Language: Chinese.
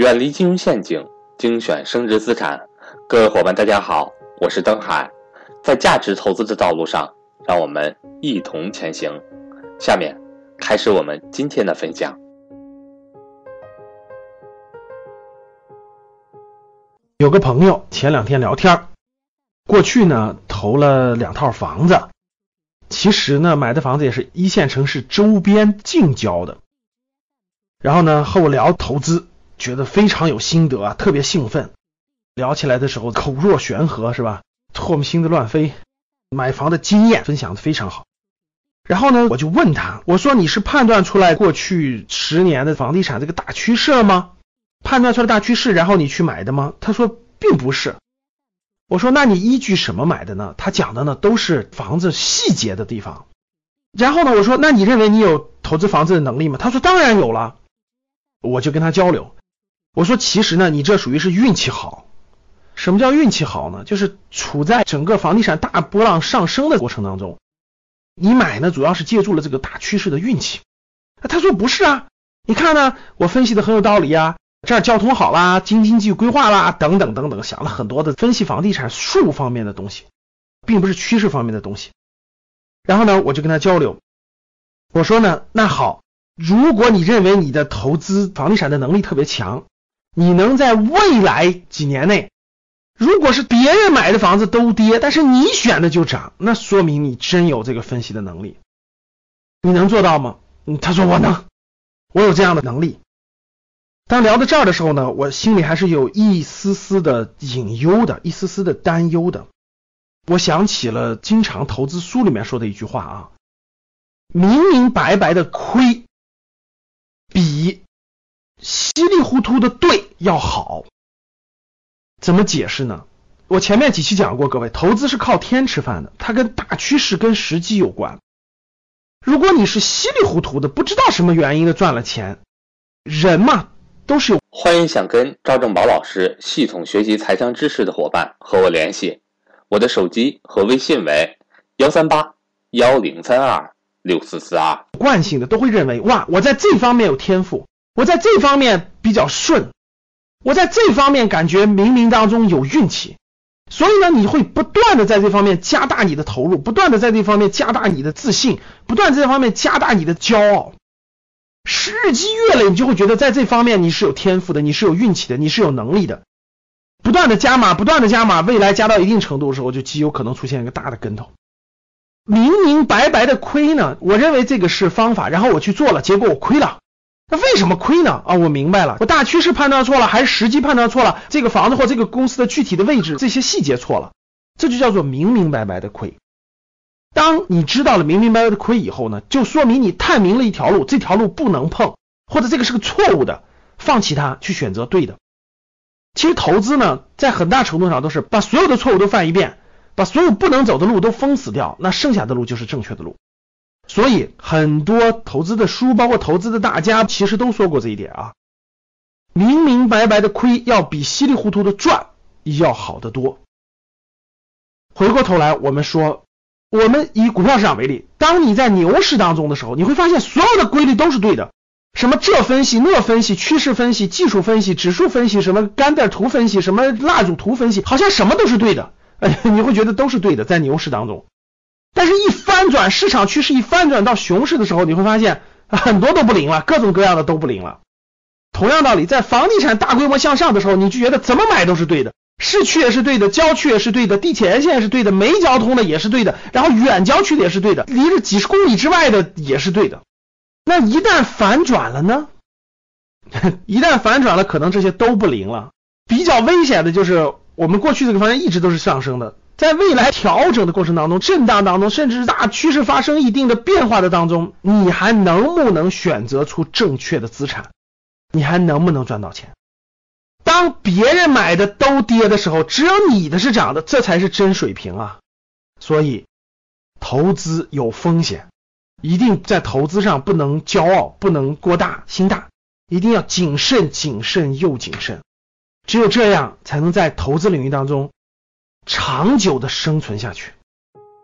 远离金融陷阱，精选升值资产。各位伙伴，大家好，我是登海。在价值投资的道路上，让我们一同前行。下面开始我们今天的分享。有个朋友前两天聊天，过去呢投了两套房子，其实呢买的房子也是一线城市周边近郊的。然后呢和我聊投资。觉得非常有心得啊，特别兴奋。聊起来的时候口若悬河，是吧？唾沫星子乱飞，买房的经验分享的非常好。然后呢，我就问他，我说你是判断出来过去十年的房地产这个大趋势了吗？判断出来大趋势，然后你去买的吗？他说并不是。我说那你依据什么买的呢？他讲的呢都是房子细节的地方。然后呢，我说那你认为你有投资房子的能力吗？他说当然有了。我就跟他交流。我说，其实呢，你这属于是运气好。什么叫运气好呢？就是处在整个房地产大波浪上升的过程当中，你买呢，主要是借助了这个大趋势的运气。他说不是啊，你看呢，我分析的很有道理啊，这儿交通好啦，经经济规划啦，等等等等，想了很多的分析房地产术方面的东西，并不是趋势方面的东西。然后呢，我就跟他交流，我说呢，那好，如果你认为你的投资房地产的能力特别强。你能在未来几年内，如果是别人买的房子都跌，但是你选的就涨，那说明你真有这个分析的能力。你能做到吗？他说我能，我有这样的能力。当聊到这儿的时候呢，我心里还是有一丝丝的隐忧的，一丝丝的担忧的。我想起了经常投资书里面说的一句话啊，明明白白的亏比。稀里糊涂的对要好，怎么解释呢？我前面几期讲过，各位，投资是靠天吃饭的，它跟大趋势、跟时机有关。如果你是稀里糊涂的，不知道什么原因的赚了钱，人嘛都是有。欢迎想跟赵正宝老师系统学习财商知识的伙伴和我联系，我的手机和微信为幺三八幺零三二六四四二。惯性的都会认为，哇，我在这方面有天赋。我在这方面比较顺，我在这方面感觉冥冥当中有运气，所以呢，你会不断的在这方面加大你的投入，不断的在这方面加大你的自信，不断在这方面加大你的骄傲。日积月累，你就会觉得在这方面你是有天赋的，你是有运气的，你是有能力的。不断的加码，不断的加码，未来加到一定程度的时候，就极有可能出现一个大的跟头。明明白白的亏呢，我认为这个是方法，然后我去做了，结果我亏了。那为什么亏呢？啊，我明白了，我大趋势判断错了，还是时机判断错了？这个房子或这个公司的具体的位置，这些细节错了，这就叫做明明白白的亏。当你知道了明明白白的亏以后呢，就说明你探明了一条路，这条路不能碰，或者这个是个错误的，放弃它，去选择对的。其实投资呢，在很大程度上都是把所有的错误都犯一遍，把所有不能走的路都封死掉，那剩下的路就是正确的路。所以很多投资的书，包括投资的大家，其实都说过这一点啊。明明白白的亏，要比稀里糊涂的赚要好得多。回过头来，我们说，我们以股票市场为例，当你在牛市当中的时候，你会发现所有的规律都是对的。什么这分析那分析，趋势分析、技术分析、指数分析，什么干带图分析，什么蜡烛图分析，好像什么都是对的。哎，你会觉得都是对的，在牛市当中。但是，一翻转市场趋势，一翻转到熊市的时候，你会发现 很多都不灵了，各种各样的都不灵了。同样道理，在房地产大规模向上的时候，你就觉得怎么买都是对的，市区也是对的，郊区也是对的，地铁沿线是对的，没交通的也是对的，然后远郊区的也是对的，离着几十公里之外的也是对的。那一旦反转了呢？一旦反转了，可能这些都不灵了。比较危险的就是我们过去这个方向一直都是上升的。在未来调整的过程当中，震荡当中，甚至是大趋势发生一定的变化的当中，你还能不能选择出正确的资产？你还能不能赚到钱？当别人买的都跌的时候，只有你的是涨的，这才是真水平啊！所以，投资有风险，一定在投资上不能骄傲，不能过大心大，一定要谨慎、谨慎又谨慎。只有这样，才能在投资领域当中。长久的生存下去。